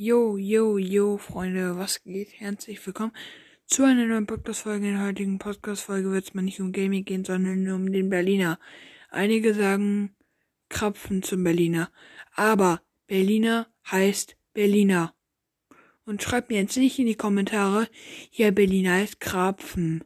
Yo, yo, yo, Freunde, was geht? Herzlich willkommen zu einer neuen Podcast-Folge. In der heutigen Podcast-Folge wird es mal nicht um Gaming gehen, sondern nur um den Berliner. Einige sagen Krapfen zum Berliner. Aber Berliner heißt Berliner. Und schreibt mir jetzt nicht in die Kommentare, ja, Berliner heißt Krapfen.